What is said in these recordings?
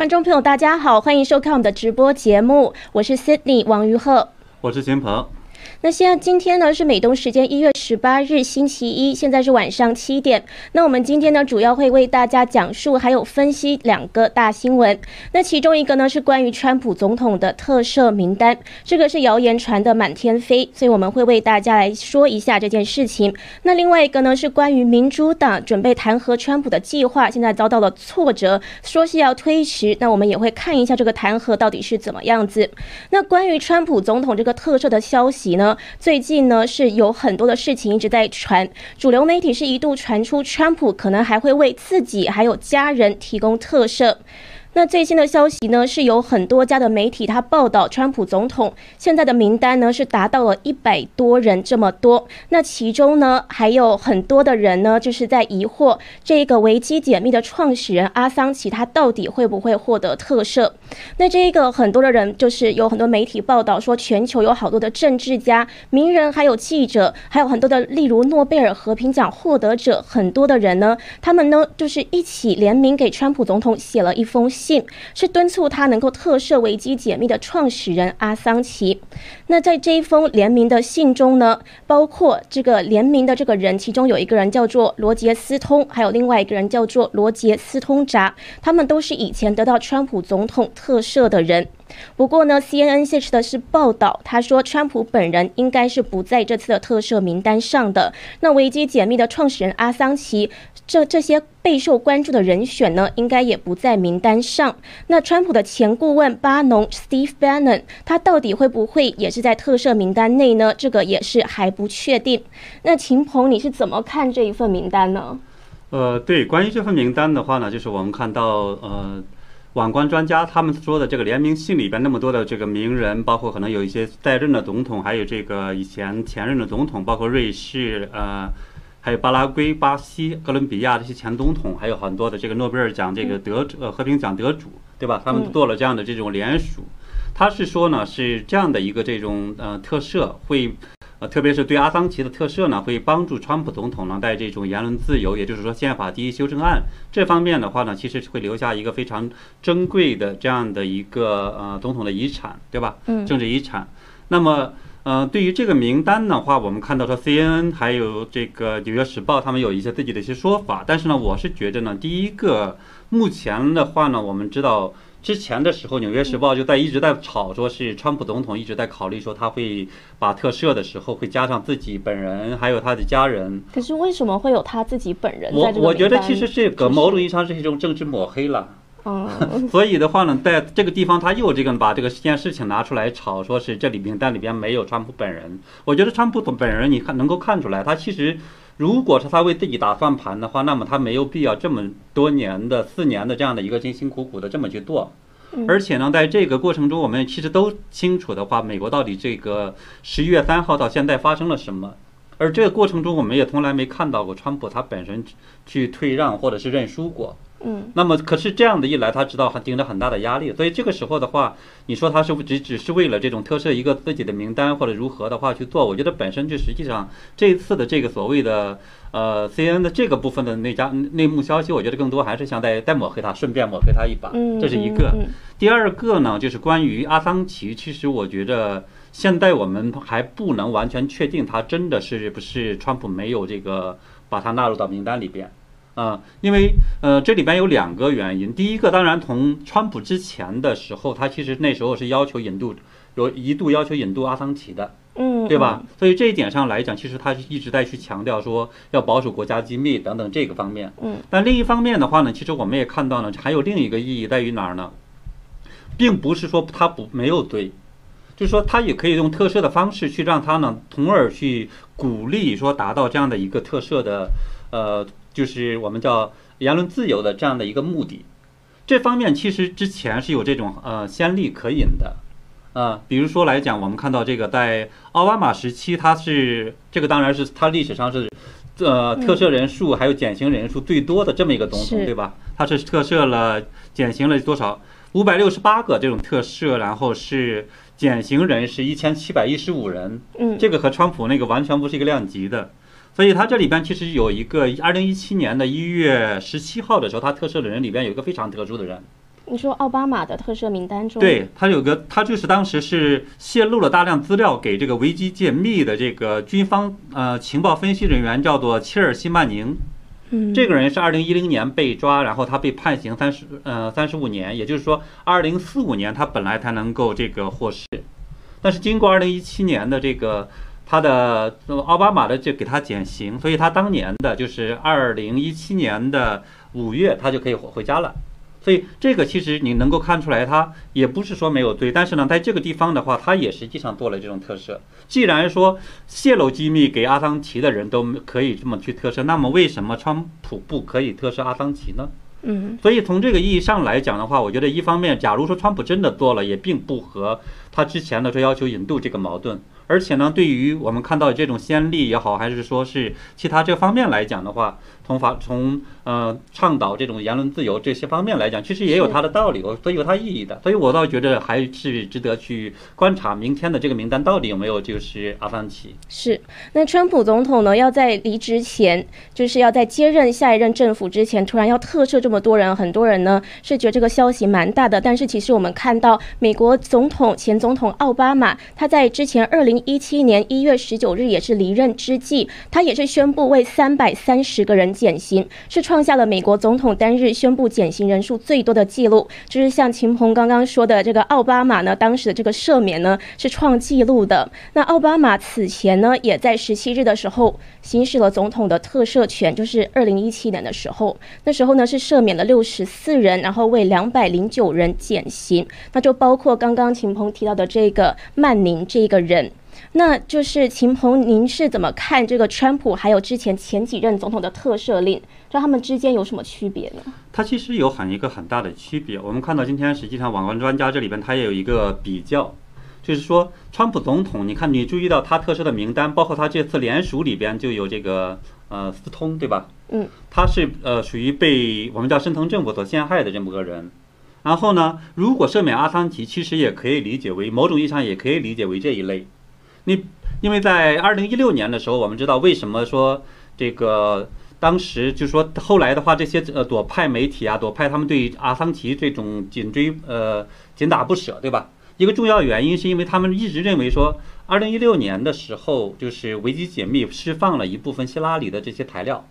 观众朋友，大家好，欢迎收看我们的直播节目，我是 Sydney 王于鹤，我是秦鹏。那现在今天呢是美东时间一月十八日星期一，现在是晚上七点。那我们今天呢主要会为大家讲述还有分析两个大新闻。那其中一个呢是关于川普总统的特赦名单，这个是谣言传的满天飞，所以我们会为大家来说一下这件事情。那另外一个呢是关于民主党准备弹劾川普的计划，现在遭到了挫折，说是要推迟。那我们也会看一下这个弹劾到底是怎么样子。那关于川普总统这个特赦的消息呢？最近呢是有很多的事情一直在传，主流媒体是一度传出川普可能还会为自己还有家人提供特赦。那最新的消息呢，是有很多家的媒体他报道，川普总统现在的名单呢是达到了一百多人这么多。那其中呢，还有很多的人呢，就是在疑惑这个维基解密的创始人阿桑奇他到底会不会获得特赦？那这个很多的人，就是有很多媒体报道说，全球有好多的政治家、名人，还有记者，还有很多的，例如诺贝尔和平奖获得者，很多的人呢，他们呢就是一起联名给川普总统写了一封。信信是敦促他能够特赦维基解密的创始人阿桑奇。那在这一封联名的信中呢，包括这个联名的这个人，其中有一个人叫做罗杰斯通，还有另外一个人叫做罗杰斯通扎，他们都是以前得到川普总统特赦的人。不过呢，CNN 泄出的是报道，他说川普本人应该是不在这次的特赦名单上的。那维基解密的创始人阿桑奇，这这些备受关注的人选呢，应该也不在名单上。那川普的前顾问巴农 Steve Bannon，他到底会不会也是在特赦名单内呢？这个也是还不确定。那秦鹏，你是怎么看这一份名单呢？呃，对，关于这份名单的话呢，就是我们看到呃。网关专家他们说的这个联名信里边那么多的这个名人，包括可能有一些在任的总统，还有这个以前前任的总统，包括瑞士、呃，还有巴拉圭、巴西、哥伦比亚这些前总统，还有很多的这个诺贝尔奖这个得呃和平奖得主，对吧？他们做了这样的这种联署，他是说呢是这样的一个这种呃特赦会。呃，特别是对阿桑奇的特赦呢，会帮助川普总统呢，在这种言论自由，也就是说宪法第一修正案这方面的话呢，其实会留下一个非常珍贵的这样的一个呃总统的遗产，对吧？嗯。政治遗产。那么，呃，对于这个名单的话，我们看到说 CNN 还有这个纽约时报，他们有一些自己的一些说法。但是呢，我是觉得呢，第一个，目前的话呢，我们知道。之前的时候，《纽约时报》就在一直在吵，说是川普总统一直在考虑说他会把特赦的时候会加上自己本人，还有他的家人。可是为什么会有他自己本人？我我觉得其实这个某种意义上是一种政治抹黑了。嗯，所以的话呢，在这个地方他又这个把这个件事情拿出来炒，说是这里名单里边没有川普本人。我觉得川普本人，你看能够看出来，他其实。如果是他为自己打算盘的话，那么他没有必要这么多年的四年的这样的一个辛辛苦苦的这么去做。而且呢，在这个过程中，我们其实都清楚的话，美国到底这个十一月三号到现在发生了什么？而这个过程中，我们也从来没看到过川普他本身去退让或者是认输过。嗯，那么可是这样的一来，他知道还顶着很大的压力，所以这个时候的话，你说他是不只只是为了这种特赦一个自己的名单或者如何的话去做？我觉得本身就实际上这一次的这个所谓的呃 C N 的这个部分的内家内幕消息，我觉得更多还是想再再抹黑他，顺便抹黑他一把，这是一个。第二个呢，就是关于阿桑奇，其实我觉得现在我们还不能完全确定他真的是不是川普没有这个把他纳入到名单里边。啊，因为呃，这里边有两个原因。第一个，当然从川普之前的时候，他其实那时候是要求引渡，有一度要求引渡阿桑奇的，嗯，对吧？所以这一点上来讲，其实他是一直在去强调说要保守国家机密等等这个方面。嗯，但另一方面的话呢，其实我们也看到呢，还有另一个意义在于哪儿呢？并不是说他不没有对，就是说他也可以用特赦的方式去让他呢，从而去鼓励说达到这样的一个特赦的，呃。就是我们叫言论自由的这样的一个目的，这方面其实之前是有这种呃先例可引的，啊，比如说来讲，我们看到这个在奥巴马时期，他是这个当然是他历史上是呃特赦人数还有减刑人数最多的这么一个总统，对吧？他是特赦了减刑了多少？五百六十八个这种特赦，然后是减刑人是一千七百一十五人，嗯，这个和川普那个完全不是一个量级的。所以它这里边其实有一个，二零一七年的一月十七号的时候，他特赦的人里边有一个非常特殊的人，你说奥巴马的特赦名单中，对他有个，他就是当时是泄露了大量资料给这个维基解密的这个军方呃情报分析人员，叫做切尔西曼宁。嗯，这个人是二零一零年被抓，然后他被判刑三十呃三十五年，也就是说二零四五年他本来才能够这个获释，但是经过二零一七年的这个他的奥巴马的就给他减刑，所以他当年的就是二零一七年的五月他就可以回回家了。所以这个其实你能够看出来，他也不是说没有罪，但是呢，在这个地方的话，他也实际上做了这种特赦。既然说泄露机密给阿桑奇的人都可以这么去特赦，那么为什么川普不可以特赦阿桑奇呢？嗯，所以从这个意义上来讲的话，我觉得一方面，假如说川普真的做了，也并不和他之前的说要求引渡这个矛盾。而且呢，对于我们看到这种先例也好，还是说是其他这方面来讲的话，从法从呃倡导这种言论自由这些方面来讲，其实也有它的道理，所以有它意义的。所以我倒觉得还是值得去观察明天的这个名单到底有没有就是阿凡奇。是，那川普总统呢，要在离职前，就是要在接任下一任政府之前，突然要特赦这么多人，很多人呢是觉得这个消息蛮大的。但是其实我们看到，美国总统前总统奥巴马，他在之前二零一七年一月十九日也是离任之际，他也是宣布为三百三十个人减刑，是创下了美国总统单日宣布减刑人数最多的记录。就是像秦鹏刚刚说的，这个奥巴马呢，当时的这个赦免呢是创纪录的。那奥巴马此前呢，也在十七日的时候行使了总统的特赦权，就是二零一七年的时候，那时候呢是赦免了六十四人，然后为两百零九人减刑，那就包括刚刚秦鹏提到的这个曼宁这个人。那就是秦鹏，您是怎么看这个川普还有之前前几任总统的特赦令？就他们之间有什么区别呢？它其实有很一个很大的区别。我们看到今天实际上网关专家这里边，他也有一个比较，就是说川普总统，你看你注意到他特赦的名单，包括他这次联署里边就有这个呃斯通，对吧？嗯，他是呃属于被我们叫深层政府所陷害的这么个人。然后呢，如果赦免阿桑奇，其实也可以理解为某种意义上也可以理解为这一类。你因为在二零一六年的时候，我们知道为什么说这个当时就说后来的话，这些呃左派媒体啊，左派他们对阿桑奇这种紧追呃紧打不舍，对吧？一个重要原因是因为他们一直认为说，二零一六年的时候就是维基解密释放了一部分希拉里的这些材料，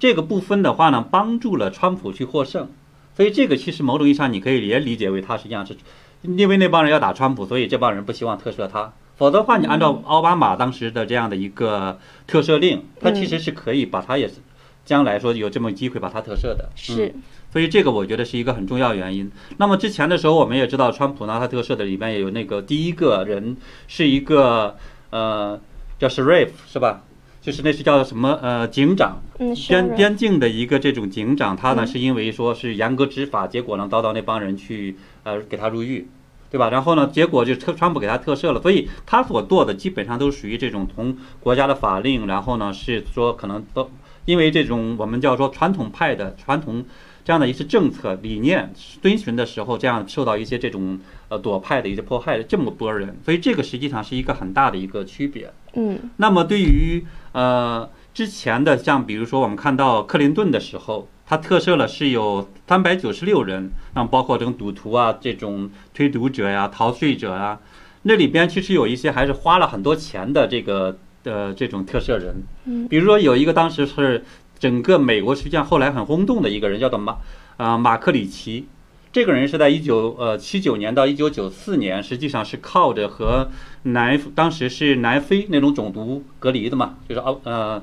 这个部分的话呢，帮助了川普去获胜，所以这个其实某种意义上你可以也理解为他实际上是因为那帮人要打川普，所以这帮人不希望特赦他。否则的话，你按照奥巴马当时的这样的一个特赦令，他其实是可以把他也是将来说有这么机会把他特赦的。是，所以这个我觉得是一个很重要原因。那么之前的时候，我们也知道，川普呢，他特赦的里面也有那个第一个人是一个呃叫 sheriff 是吧？就是那是叫什么呃警长，嗯，边边境的一个这种警长，他呢是因为说是严格执法，结果呢遭到那帮人去呃给他入狱。对吧？然后呢？结果就特川普给他特赦了，所以他所做的基本上都属于这种从国家的法令，然后呢是说可能都因为这种我们叫做传统派的传统这样的一些政策理念遵循的时候，这样受到一些这种呃左派的一些迫害的这么多人，所以这个实际上是一个很大的一个区别。嗯。那么对于呃之前的像比如说我们看到克林顿的时候。他特赦了是有三百九十六人，那包括这种赌徒啊、这种推赌者呀、逃税者啊，那里边其实有一些还是花了很多钱的这个呃这种特赦人。嗯，比如说有一个当时是整个美国实际上后来很轰动的一个人，叫做马啊马克里奇。这个人是在一九呃七九年到一九九四年，实际上是靠着和南当时是南非那种种族隔离的嘛，就是奥呃。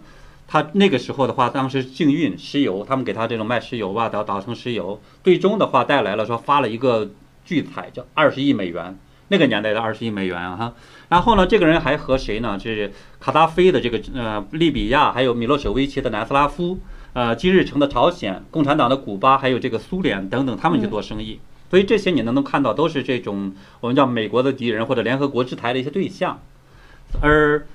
他那个时候的话，当时禁运石油，他们给他这种卖石油吧，倒倒成石油，最终的话带来了说发了一个巨财，叫二十亿美元，那个年代的二十亿美元啊哈。然后呢，这个人还和谁呢？是卡扎菲的这个呃利比亚，还有米洛舍维奇的南斯拉夫，呃金日成的朝鲜，共产党的古巴，还有这个苏联等等，他们去做生意。所以这些你能能看到，都是这种我们叫美国的敌人或者联合国制裁的一些对象，而。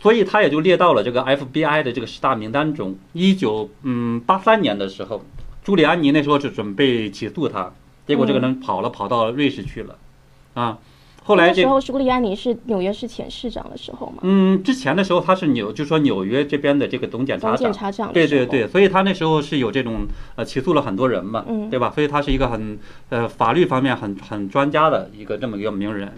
所以他也就列到了这个 FBI 的这个十大名单中。一九嗯八三年的时候，朱利安尼那时候是准备起诉他，结果这个人跑了，跑到瑞士去了，啊，后来这那时候，朱利安尼是纽约市前市长的时候嘛，嗯，之前的时候他是纽，就说纽约这边的这个总检察长，总检察长对对对，所以他那时候是有这种呃起诉了很多人嘛，嗯对吧？所以他是一个很呃法律方面很很专家的一个这么一个名人。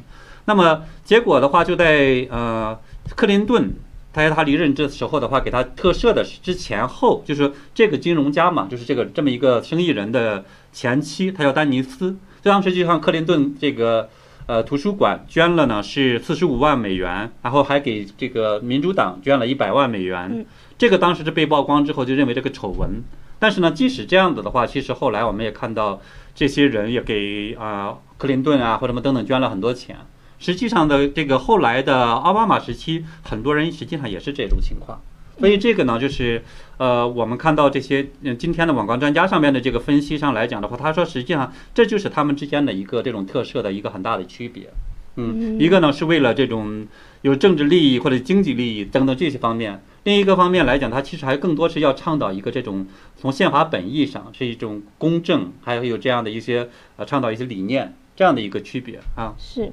那么结果的话，就在呃克林顿。他在他离任这时候的话，给他特赦的之前后，就是这个金融家嘛，就是这个这么一个生意人的前妻，他叫丹尼斯。当时就向克林顿这个呃图书馆捐了呢是四十五万美元，然后还给这个民主党捐了一百万美元。嗯这个当时是被曝光之后就认为这个丑闻，但是呢，即使这样子的话，其实后来我们也看到这些人也给啊、克林顿啊或者什么等等捐了很多钱。实际上的这个后来的奥巴马时期，很多人实际上也是这种情况。所以这个呢，就是呃，我们看到这些嗯今天的网关专家上面的这个分析上来讲的话，他说实际上这就是他们之间的一个这种特色的一个很大的区别。嗯，一个呢是为了这种有政治利益或者经济利益等等这些方面，另一个方面来讲，它其实还更多是要倡导一个这种从宪法本意上是一种公正，还有有这样的一些呃倡导一些理念这样的一个区别啊。是。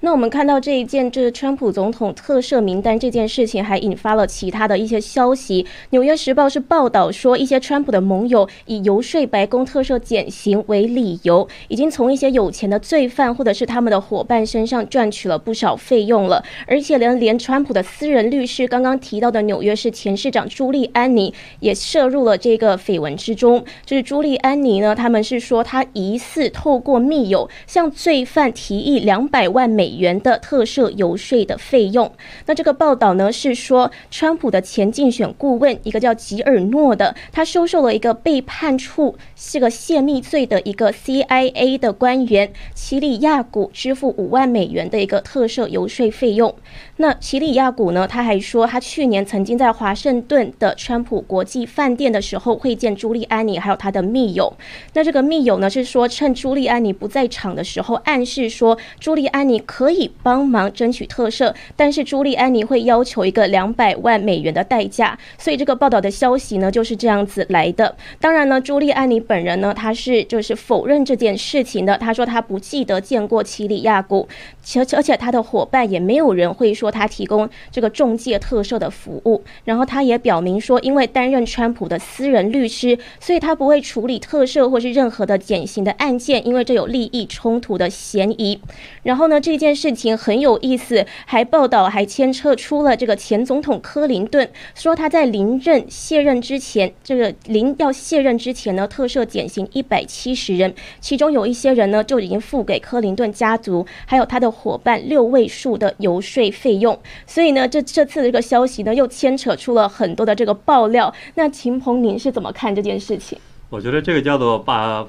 那我们看到这一件，这个川普总统特赦名单这件事情，还引发了其他的一些消息。《纽约时报》是报道说，一些川普的盟友以游说白宫特赦减刑为理由，已经从一些有钱的罪犯或者是他们的伙伴身上赚取了不少费用了。而且连连川普的私人律师刚刚提到的纽约市前市长朱利安尼也涉入了这个绯闻之中。就是朱利安尼呢，他们是说他疑似透过密友向罪犯提议两百万美美元的特赦游说的费用。那这个报道呢是说，川普的前竞选顾问一个叫吉尔诺的，他收受了一个被判处是个泄密罪的一个 CIA 的官员奇里亚古支付五万美元的一个特赦游说费用。那奇里亚古呢，他还说他去年曾经在华盛顿的川普国际饭店的时候会见朱利安尼还有他的密友。那这个密友呢是说，趁朱利安尼不在场的时候，暗示说朱利安尼可以帮忙争取特赦，但是朱利安尼会要求一个两百万美元的代价。所以这个报道的消息呢就是这样子来的。当然呢，朱利安尼本人呢，他是就是否认这件事情的。他说他不记得见过奇里亚古，而且而且他的伙伴也没有人会说他提供这个中介特赦的服务。然后他也表明说，因为担任川普的私人律师，所以他不会处理特赦或是任何的减刑的案件，因为这有利益冲突的嫌疑。然后呢，这件事情很有意思，还报道还牵扯出了这个前总统克林顿，说他在临任卸任之前，这个临要卸任之前呢，特赦减刑一百七十人，其中有一些人呢就已经付给克林顿家族还有他的伙伴六位数的游说费用。所以呢，这这次的这个消息呢，又牵扯出了很多的这个爆料。那秦鹏，您是怎么看这件事情？我觉得这个叫做把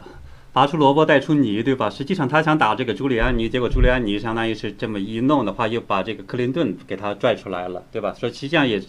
拔出萝卜带出泥，对吧？实际上他想打这个朱利安尼，结果朱利安尼相当于是这么一弄的话，又把这个克林顿给他拽出来了，对吧？所以实际上也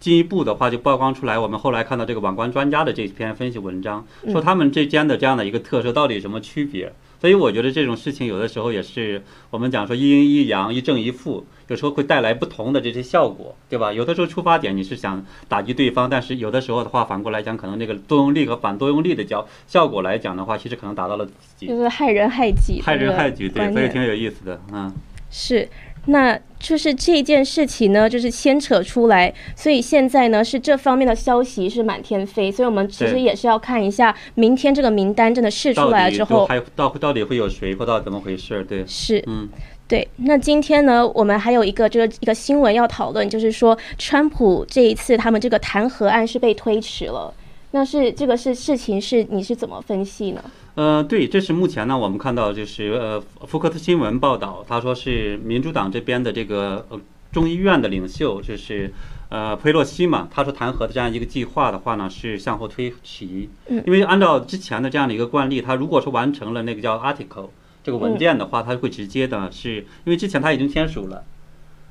进一步的话就曝光出来，我们后来看到这个网关专家的这篇分析文章，说他们之间的这样的一个特色到底有什么区别？所以我觉得这种事情有的时候也是我们讲说一阴一阳、一正一负，有时候会带来不同的这些效果，对吧？有的时候出发点你是想打击对方，但是有的时候的话反过来讲，可能那个作用力和反作用力的效效果来讲的话，其实可能达到了自己就是害人害己，害人害己，对，所以挺有意思的，嗯。是，那就是这件事情呢，就是牵扯出来，所以现在呢是这方面的消息是满天飞，所以我们其实也是要看一下明天这个名单真的试出来了之后，还到到底会有谁，或到底怎么回事？对，是嗯，对。那今天呢，我们还有一个这个一个新闻要讨论，就是说川普这一次他们这个弹劾案是被推迟了。那是这个是事情是你是怎么分析呢？呃，对，这是目前呢，我们看到就是呃，福克斯新闻报道，他说是民主党这边的这个呃众议院的领袖，就是呃佩洛西嘛，他说弹劾的这样一个计划的话呢，是向后推迟，嗯因为按照之前的这样的一个惯例，他如果说完成了那个叫 article 这个文件的话，他会直接的是，因为之前他已经签署了。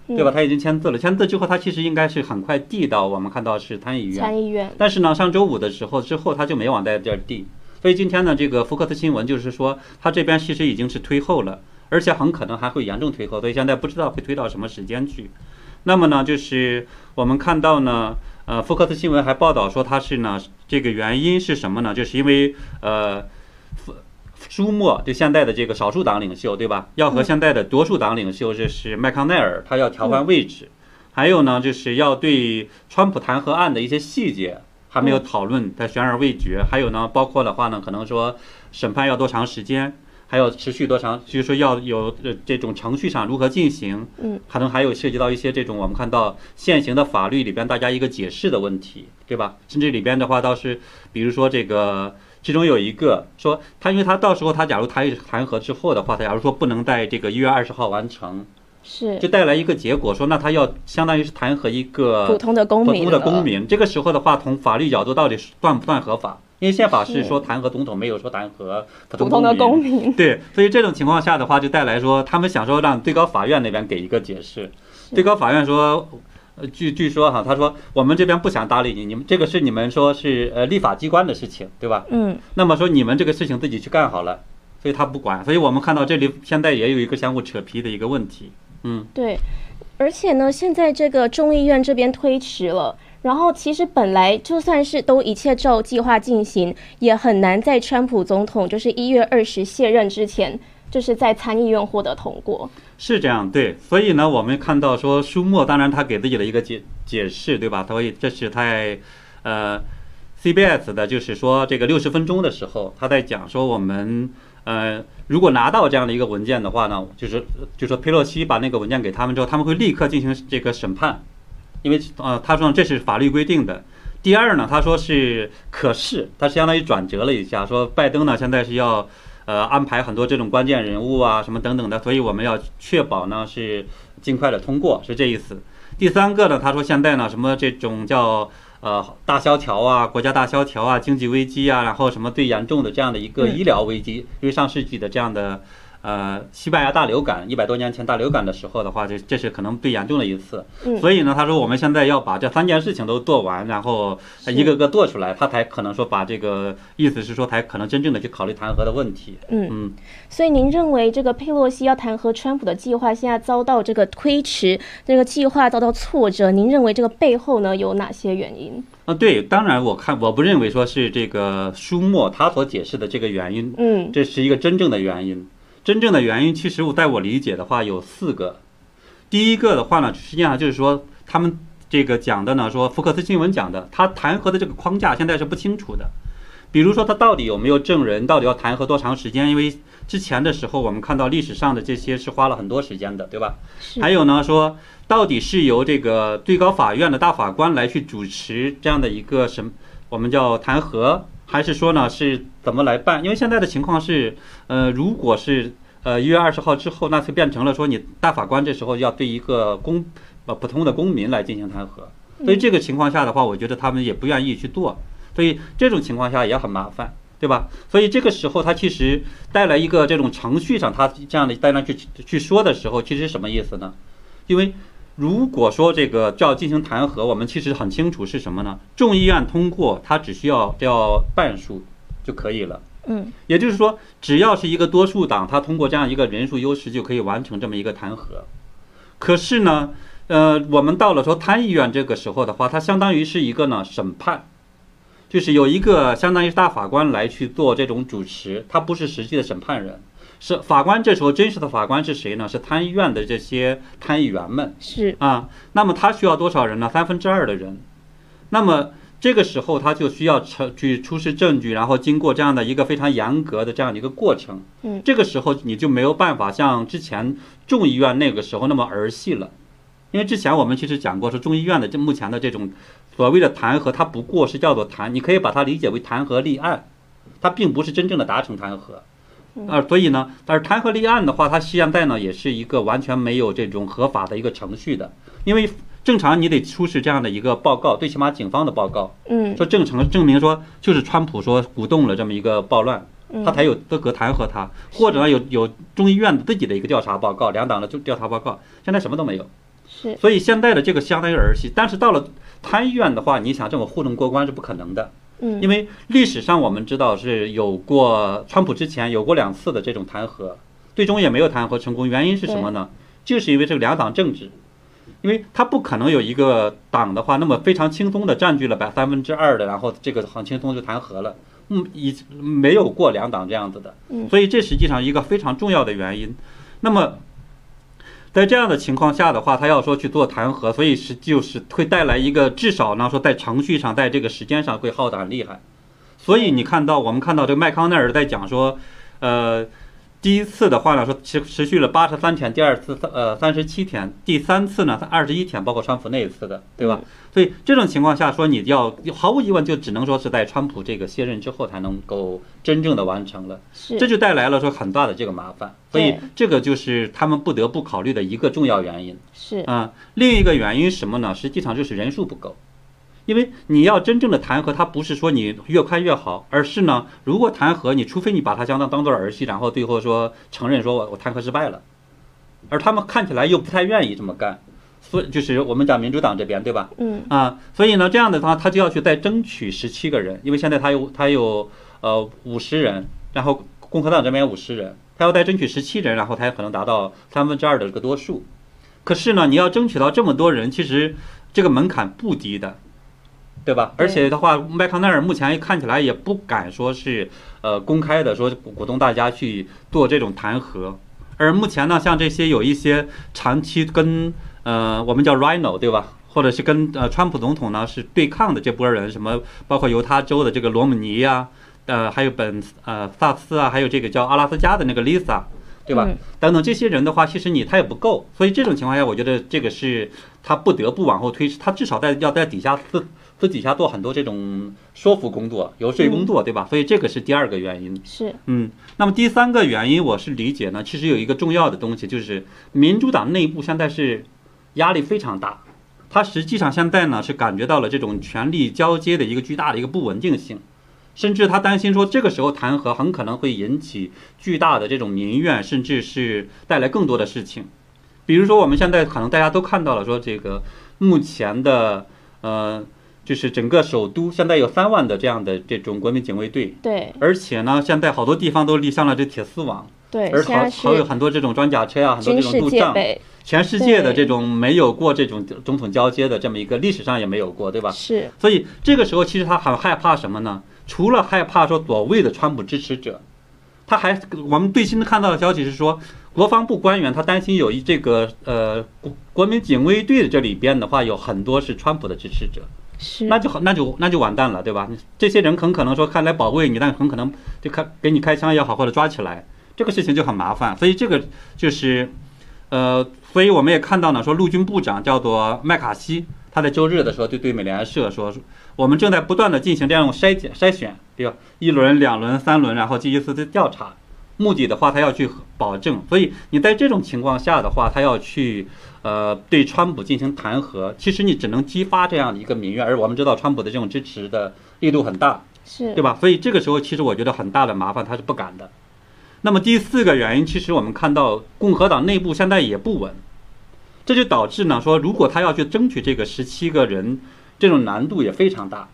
对吧？嗯他已经签字了，签字之后，他其实应该是很快递到我们看到是参议院。参议院但是呢，上周五的时候之后，他就没往在这儿递。所以今天呢，这个福克斯新闻就是说，他这边其实已经是推后了，而且很可能还会严重推后，所以现在不知道会推到什么时间去。那么呢，就是我们看到呢，呃，福克斯新闻还报道说，他是呢，这个原因是什么呢？就是因为呃。舒默就现在的这个少数党领袖，对吧？要和现在的多数党领袖，这是麦康奈尔，他要调换位置。还有呢，就是要对川普弹劾案的一些细节还没有讨论，他悬而未决。还有呢，包括的话呢，可能说审判要多长时间，还要持续多长，就是说要有呃这种程序上如何进行，嗯，可能还有涉及到一些这种我们看到现行的法律里边大家一个解释的问题，对吧？甚至里边的话倒是，比如说这个。其中有一个说，他因为他到时候他假如他弹劾之后的话，他假如说不能在这个一月二十号完成，是就带来一个结果，说那他要相当于是弹劾一个普通的公民，普通的公民。这个时候的话，从法律角度到底算不算合法？因为宪法是说弹劾总统，没有说弹劾普通的公民。对，所以这种情况下的话，就带来说他们想说让最高法院那边给一个解释，最高法院说。呃，据据说哈，他说我们这边不想搭理你，你们这个是你们说是呃立法机关的事情，对吧？嗯。那么说你们这个事情自己去干好了，所以他不管。所以我们看到这里现在也有一个相互扯皮的一个问题。嗯，对。而且呢，现在这个众议院这边推迟了，然后其实本来就算是都一切照计划进行，也很难在川普总统就是一月二十卸任之前。就是在参议院获得通过，是这样对，所以呢，我们看到说舒默，当然他给自己的一个解解释，对吧？所以这是在呃 CBS 的，就是说这个六十分钟的时候，他在讲说我们呃如果拿到这样的一个文件的话呢，就是就说佩洛西把那个文件给他们之后，他们会立刻进行这个审判，因为呃他说这是法律规定的。第二呢，他说是可是，他相当于转折了一下，说拜登呢现在是要。呃，安排很多这种关键人物啊，什么等等的，所以我们要确保呢是尽快的通过，是这意思。第三个呢，他说现在呢什么这种叫呃大萧条啊，国家大萧条啊，经济危机啊，然后什么最严重的这样的一个医疗危机，因为上世纪的这样的。呃，西班牙大流感一百多年前大流感的时候的话，这这是可能最严重的一次。嗯，所以呢，他说我们现在要把这三件事情都做完，然后一个个做出来，他才可能说把这个意思是说才可能真正的去考虑弹劾的问题。嗯嗯，所以您认为这个佩洛西要弹劾川普的计划现在遭到这个推迟，这个计划遭到挫折，您认为这个背后呢有哪些原因？啊，对，当然我看我不认为说是这个舒默他所解释的这个原因，嗯，这是一个真正的原因。真正的原因，其实我在我理解的话有四个。第一个的话呢，实际上就是说他们这个讲的呢，说福克斯新闻讲的，他弹劾的这个框架现在是不清楚的。比如说他到底有没有证人，到底要弹劾多长时间？因为之前的时候我们看到历史上的这些是花了很多时间的，对吧？还有呢，说到底是由这个最高法院的大法官来去主持这样的一个什么，我们叫弹劾。还是说呢，是怎么来办？因为现在的情况是，呃，如果是呃一月二十号之后，那就变成了说你大法官这时候要对一个公呃普通的公民来进行弹劾，所以这个情况下的话，我觉得他们也不愿意去做，所以这种情况下也很麻烦，对吧？所以这个时候他其实带来一个这种程序上他这样的在那去去说的时候，其实什么意思呢？因为。如果说这个要进行弹劾，我们其实很清楚是什么呢？众议院通过，它只需要叫半数就可以了。嗯，也就是说，只要是一个多数党，它通过这样一个人数优势，就可以完成这么一个弹劾。可是呢，呃，我们到了说参议院这个时候的话，它相当于是一个呢审判，就是有一个相当于是大法官来去做这种主持，他不是实际的审判人。是法官，这时候真实的法官是谁呢？是参议院的这些参议员们。是啊，那么他需要多少人呢？三分之二的人。那么这个时候他就需要成去出示证据，然后经过这样的一个非常严格的这样的一个过程。嗯，这个时候你就没有办法像之前众议院那个时候那么儿戏了，因为之前我们其实讲过，说众议院的这目前的这种所谓的弹劾，它不过是叫做弹，你可以把它理解为弹劾立案，它并不是真正的达成弹劾。啊，所以呢，但是弹劾立案的话，它现在呢也是一个完全没有这种合法的一个程序的，因为正常你得出示这样的一个报告，最起码警方的报告，嗯，说正常证明说就是川普说鼓动了这么一个暴乱，他才有资格弹劾他，或者呢有有众议院自己的一个调查报告，两党的就调查报告，现在什么都没有，是，所以现在的这个相当于儿戏，但是到了参议院的话，你想这么糊弄过关是不可能的。嗯，因为历史上我们知道是有过川普之前有过两次的这种弹劾，最终也没有弹劾成功。原因是什么呢？就是因为这个两党政治，因为他不可能有一个党的话那么非常轻松的占据了百三分之二的，然后这个很轻松就弹劾了，嗯，已没有过两党这样子的，嗯所以这实际上一个非常重要的原因。那么，在这样的情况下的话，他要说去做弹劾，所以是就是会带来一个至少呢说在程序上，在这个时间上会耗的很厉害。所以你看到我们看到这个麦康奈尔在讲说，呃，第一次的话呢说持持续了八十三天，第二次呃三十七天，第三次呢二十一天，包括川普那一次的，对吧？所以这种情况下说，你要毫无疑问就只能说是在川普这个卸任之后才能够真正的完成了。是。这就带来了说很大的这个麻烦，所以这个就是他们不得不考虑的一个重要原因。是。啊、另一个原因什么呢？实际上就是人数不够，因为你要真正的弹劾，他不是说你越快越好，而是呢，如果弹劾你，除非你把它相当当做儿戏，然后最后说承认说我我弹劾失败了，而他们看起来又不太愿意这么干，所以就是我们讲民主党这边对吧？嗯啊，所以呢，这样的话，他就要去再争取十七个人，因为现在他有他有呃五十人，然后共和党这边五十人，他要再争取十七人，然后才可能达到三分之二的这个多数。可是呢，你要争取到这么多人，其实这个门槛不低的，对吧？而且的话，麦康奈尔目前看起来也不敢说是呃公开的说鼓鼓动大家去做这种弹劾。而目前呢，像这些有一些长期跟呃我们叫 Rhino 对吧，或者是跟呃川普总统呢是对抗的这波人，什么包括犹他州的这个罗姆尼呀、呃还有本呃萨斯啊，还有这个叫阿拉斯加的那个 Lisa，对吧？嗯等等这些人的话，其实你他也不够，所以这种情况下，我觉得这个是他不得不往后推迟，他至少在要在底下私私底下做很多这种说服工作、游说工作，对吧？所以这个是第二个原因。是嗯，那么第三个原因，我是理解呢，其实有一个重要的东西，就是民主党内部现在是压力非常大，他实际上现在呢是感觉到了这种权力交接的一个巨大的一个不稳定性，甚至他担心说这个时候弹劾很可能会引起巨大的这种民怨，甚至是带来更多的事情。比如说我们现在可能大家都看到了，说这个目前的呃，就是整个首都现在有三万的这样的这种国民警卫队，对而且呢，现在好多地方都立上了这铁丝网，对，而好还有很多这种装甲车啊，很多这种路障，全世界的这种没有过这种总统交接的这么一个历史上也没有过，对吧？是所以这个时候其实他很害怕什么呢？除了害怕说所谓的川普支持者，他还我们最新看到的消息是说，国防部官员他担心有一这个呃国国民警卫队的这里边的话有很多是川普的支持者。那就好那就那就完蛋了，对吧？这些人很可能说看来保卫你，但很可能就开给你开枪也好，或者抓起来，这个事情就很麻烦。所以这个就是，呃，所以我们也看到呢，说陆军部长叫做麦卡锡，他在周日的时候就对美联社说，我们正在不断的进行这样筛检筛选，对吧？一轮、两轮、三轮，然后进行一次调查。目的的话，他要去保证，所以你在这种情况下的话，他要去呃对川普进行弹劾，其实你只能激发这样的一个民怨，而我们知道川普的这种支持的力度很大，是对吧？所以这个时候其实我觉得很大的麻烦他是不敢的。那么第四个原因，其实我们看到共和党内部现在也不稳，这就导致呢说，如果他要去争取这个十七个人，这种难度也非常大。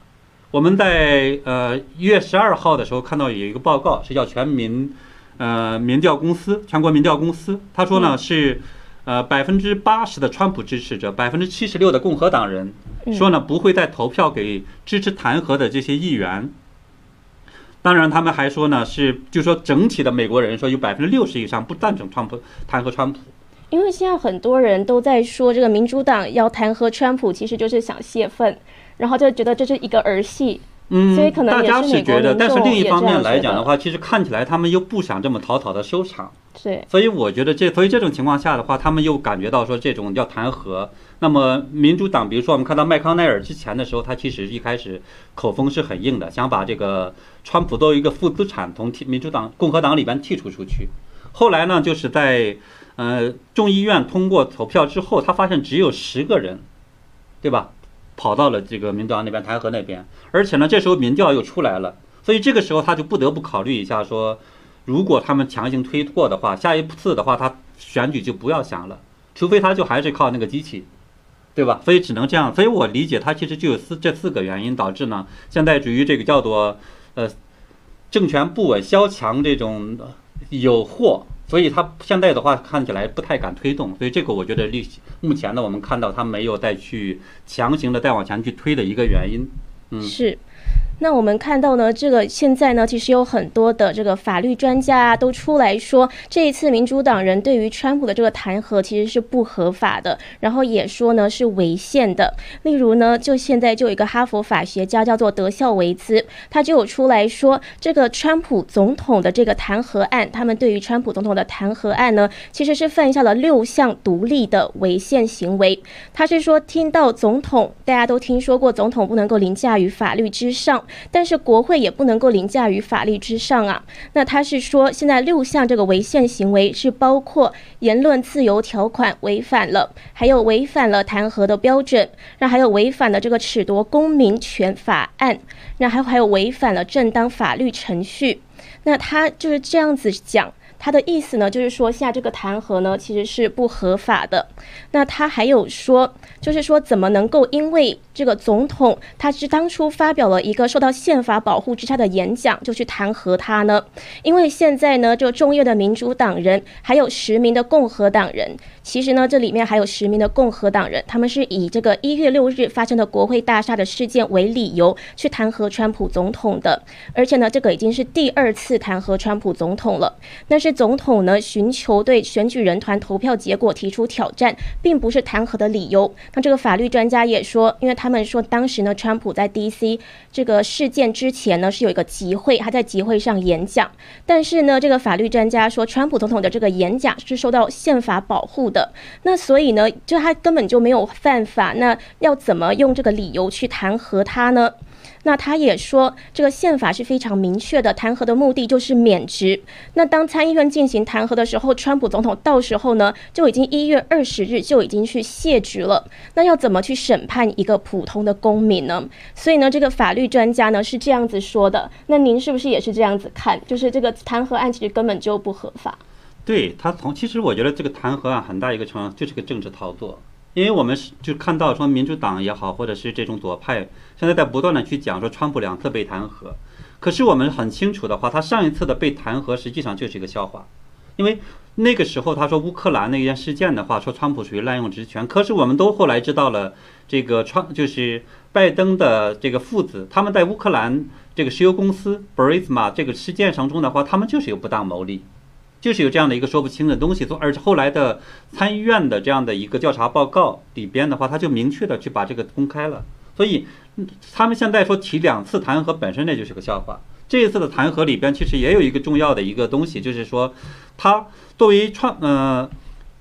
我们在呃一月十二号的时候看到有一个报告，是叫全民呃民调公司全国民调公司，他说呢是呃百分之八十的川普支持者，百分之七十六的共和党人嗯说呢不会再投票给支持弹劾的这些议员。当然，他们还说呢是，就说整体的美国人说有百分之六十以上不赞成川普弹劾川普。因为现在很多人都在说，这个民主党要弹劾川普，其实就是想泄愤，然后就觉得这是一个儿戏。嗯，所以可能大家也是觉得，但是另一方面来讲的话，其实看起来他们又不想这么草草的收场。对，所以我觉得这，所以这种情况下的话，他们又感觉到说这种要弹劾。那么民主党，比如说我们看到麦康奈尔之前的时候，他其实一开始口风是很硬的，想把这个川普作为一个负资产从民主党、共和党里边剔除出去。后来呢，就是在呃众议院通过投票之后，他发现只有十个人，对吧？跑到了这个民主党那边弹劾那边，而且呢，这时候民调又出来了，所以这个时候他就不得不考虑一下说。如果他们强行推过的话，下一次的话，他选举就不要想了，除非他就还是靠那个机器，对吧？所以只能这样。所以我理解他其实就有四这四个原因导致呢，现在处于这个叫做呃政权不稳、萧强这种有祸，所以他现在的话看起来不太敢推动。所以这个我觉得历目前呢，我们看到他没有再去强行的再往前去推的一个原因。嗯是。那我们看到呢，这个现在呢，其实有很多的这个法律专家啊都出来说，这一次民主党人对于川普的这个弹劾其实是不合法的，然后也说呢是违宪的。例如呢，就现在就有一个哈佛法学家叫做德孝维兹，他就有出来说，这个川普总统的这个弹劾案，他们对于川普总统的弹劾案呢，其实是犯下了六项独立的违宪行为。他是说，听到总统，大家都听说过，总统不能够凌驾于法律之上。但是国会也不能够凌驾于法律之上啊。那他是说，现在六项这个违宪行为是包括言论自由条款违反了，还有违反了弹劾的标准，那还有违反了这个褫夺公民权法案，那还还有违反了正当法律程序。那他就是这样子讲。他的意思呢，就是说下这个弹劾呢其实是不合法的。那他还有说，就是说怎么能够因为这个总统他是当初发表了一个受到宪法保护之下的演讲，就去弹劾他呢？因为现在呢，这个众议的民主党人还有十名的共和党人，其实呢这里面还有十名的共和党人，他们是以这个一月六日发生的国会大厦的事件为理由去弹劾川普总统的。而且呢，这个已经是第二次弹劾川普总统了。但是。总统呢寻求对选举人团投票结果提出挑战，并不是弹劾的理由。那这个法律专家也说，因为他们说当时呢，川普在 D.C. 这个事件之前呢是有一个集会，他在集会上演讲。但是呢，这个法律专家说，川普总统的这个演讲是受到宪法保护的。那所以呢，就他根本就没有犯法。那要怎么用这个理由去弹劾他呢？那他也说，这个宪法是非常明确的，弹劾的目的就是免职。那当参议院进行弹劾的时候，川普总统到时候呢，就已经一月二十日就已经去卸职了。那要怎么去审判一个普通的公民呢？所以呢，这个法律专家呢是这样子说的。那您是不是也是这样子看？就是这个弹劾案其实根本就不合法。对他从其实我觉得这个弹劾案很大一个程度就是个政治操作。因为我们是就看到说民主党也好，或者是这种左派，现在在不断的去讲说川普两次被弹劾，可是我们很清楚的话，他上一次的被弹劾实际上就是一个笑话，因为那个时候他说乌克兰那件事件的话，说川普属于滥用职权，可是我们都后来知道了，这个川就是拜登的这个父子，他们在乌克兰这个石油公司 brisma 这个事件当中的话，他们就是有不当牟利。就是有这样的一个说不清的东西，从而后来的参议院的这样的一个调查报告里边的话，他就明确的去把这个公开了。所以他们现在说提两次弹劾本身那就是个笑话。这一次的弹劾里边其实也有一个重要的一个东西，就是说他作为创呃。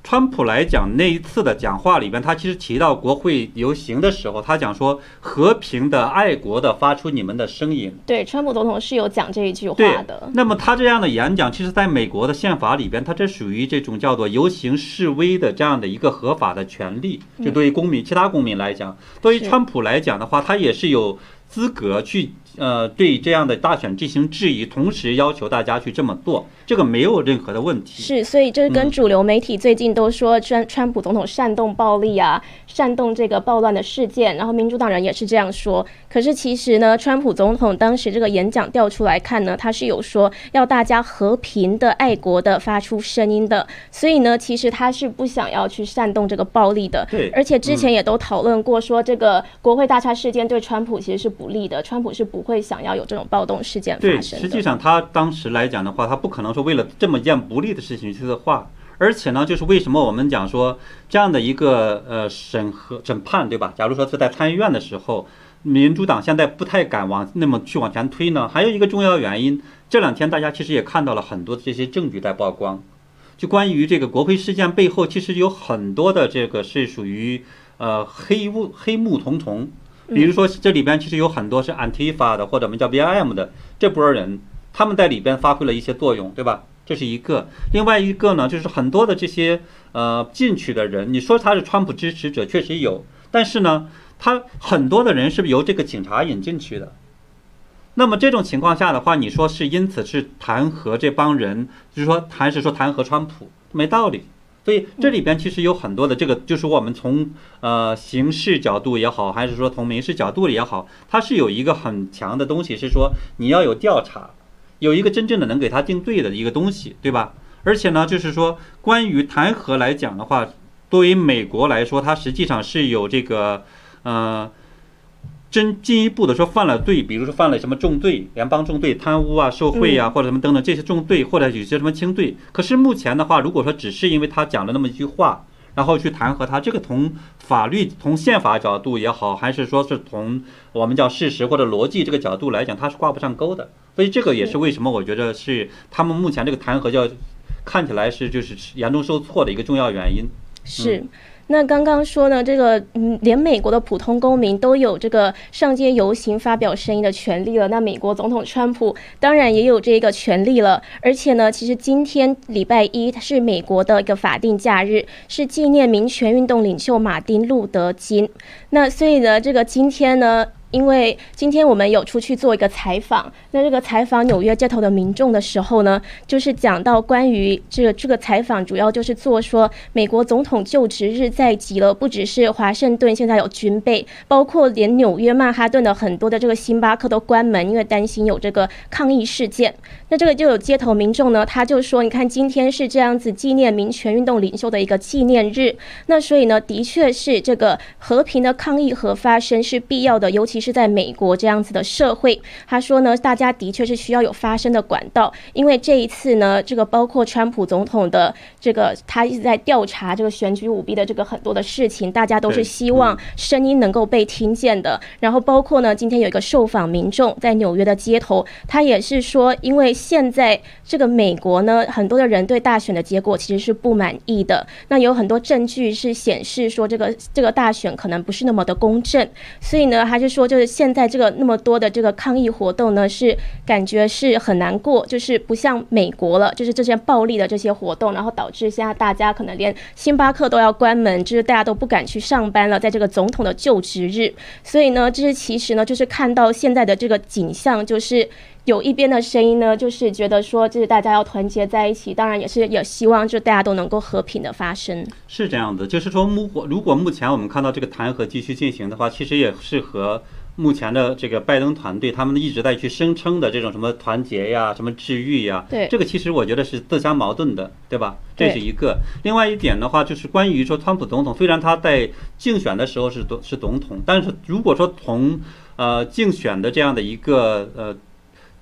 川普来讲那一次的讲话里边，他其实提到国会游行的时候，他讲说和平的、爱国的发出你们的声音。对，川普总统是有讲这一句话的。那么他这样的演讲，其实在美国的宪法里边，他这属于这种叫做游行示威的这样的一个合法的权利。就对于公民、其他公民来讲，对于川普来讲的话，他也是有资格去。呃，对这样的大选进行质疑，同时要求大家去这么做，这个没有任何的问题。是，所以这是跟主流媒体最近都说川川普总统煽动暴力啊，煽动这个暴乱的事件，然后民主党人也是这样说。可是其实呢，川普总统当时这个演讲调出来看呢，他是有说要大家和平的、爱国的发出声音的，所以呢，其实他是不想要去煽动这个暴力的。对，而且之前也都讨论过说，这个国会大厦事件对川普其实是不利的，川普是不。会想要有这种暴动事件发生。对，实际上他当时来讲的话，他不可能说为了这么一件不利的事情去策划。而且呢，就是为什么我们讲说这样的一个呃审核审判，对吧？假如说是在参议院的时候，民主党现在不太敢往那么去往前推呢？还有一个重要原因，这两天大家其实也看到了很多的这些证据在曝光，就关于这个国会事件背后，其实有很多的这个是属于呃黑雾黑幕重重。比如说，这里边其实有很多是 Antifa 的，或者我们叫 BIM 的这波人，他们在里边发挥了一些作用，对吧？这是一个。另外一个呢，就是很多的这些呃进去的人，你说他是川普支持者，确实有，但是呢，他很多的人是由这个警察引进去的。那么这种情况下的话，你说是因此是弹劾这帮人，就是说还是说弹劾川普，没道理。所以这里边其实有很多的这个，就是我们从呃刑事角度也好，还是说从民事角度也好，它是有一个很强的东西，是说你要有调查，有一个真正的能给他定罪的一个东西，对吧？而且呢，就是说关于弹劾来讲的话，对于美国来说，它实际上是有这个呃真进一步的说犯了罪，比如说犯了什么重罪，联邦重罪、贪污啊、受贿啊、或者什么等等这些重罪，或者有些什么轻罪。可是目前的话，如果说只是因为他讲了那么一句话，然后去弹劾他，这个从法律、从宪法角度也好，还是说是从我们叫事实或者逻辑这个角度来讲，他是挂不上钩的。所以这个也是为什么我觉得是他们目前这个弹劾叫看起来是就是严重受挫的一个重要原因。是。那刚刚说呢，这个嗯，连美国的普通公民都有这个上街游行、发表声音的权利了。那美国总统川普当然也有这个权利了。而且呢，其实今天礼拜一它是美国的一个法定假日，是纪念民权运动领袖马丁·路德·金。那所以呢，这个今天呢。因为今天我们有出去做一个采访，那这个采访纽约街头的民众的时候呢，就是讲到关于这个这个采访，主要就是做说美国总统就职日在即了，不只是华盛顿现在有军备，包括连纽约曼哈顿的很多的这个星巴克都关门，因为担心有这个抗议事件。那这个就有街头民众呢，他就说，你看今天是这样子纪念民权运动领袖的一个纪念日，那所以呢，的确是这个和平的抗议和发生是必要的，尤其。是在美国这样子的社会，他说呢，大家的确是需要有发声的管道，因为这一次呢，这个包括川普总统的这个他一直在调查这个选举舞弊的这个很多的事情，大家都是希望声音能够被听见的。然后包括呢，今天有一个受访民众在纽约的街头，他也是说，因为现在这个美国呢，很多的人对大选的结果其实是不满意的，那有很多证据是显示说这个这个大选可能不是那么的公正，所以呢，他就说。就是现在这个那么多的这个抗议活动呢，是感觉是很难过，就是不像美国了，就是这些暴力的这些活动，然后导致现在大家可能连星巴克都要关门，就是大家都不敢去上班了，在这个总统的就职日，所以呢，这是其实呢，就是看到现在的这个景象，就是。有一边的声音呢，就是觉得说，就是大家要团结在一起，当然也是也希望就大家都能够和平的发生。是这样的，就是说目如果目前我们看到这个弹劾继续进行的话，其实也是和目前的这个拜登团队他们一直在去声称的这种什么团结呀、什么治愈呀，对这个其实我觉得是自相矛盾的，对吧？这是一个。另外一点的话，就是关于说川普总统，虽然他在竞选的时候是总是总统，但是如果说从呃竞选的这样的一个呃。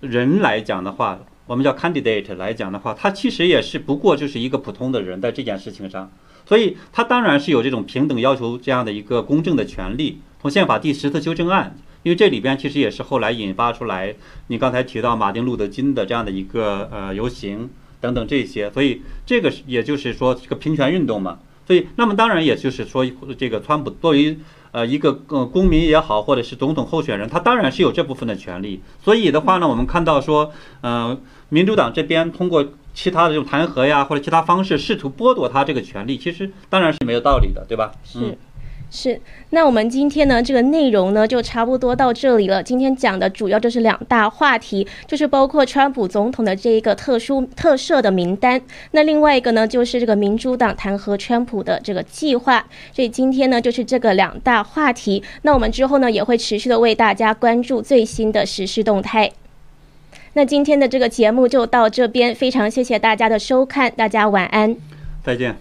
人来讲的话，我们叫 candidate 来讲的话，他其实也是不过就是一个普通的人，在这件事情上，所以他当然是有这种平等要求这样的一个公正的权利。从宪法第十次修正案，因为这里边其实也是后来引发出来，你刚才提到马丁路德金的这样的一个呃游行等等这些，所以这个也就是说这个平权运动嘛。所以那么当然也就是说这个川普作为。呃，一个呃公民也好，或者是总统候选人，他当然是有这部分的权利。所以的话呢，我们看到说，呃，民主党这边通过其他的这种弹劾呀，或者其他方式试图剥夺他这个权利，其实当然是没有道理的，对吧？是。是，那我们今天呢，这个内容呢就差不多到这里了。今天讲的主要就是两大话题，就是包括川普总统的这一个特殊特赦的名单，那另外一个呢就是这个民主党弹劾川普的这个计划。所以今天呢就是这个两大话题。那我们之后呢也会持续的为大家关注最新的时事动态。那今天的这个节目就到这边，非常谢谢大家的收看，大家晚安，再见。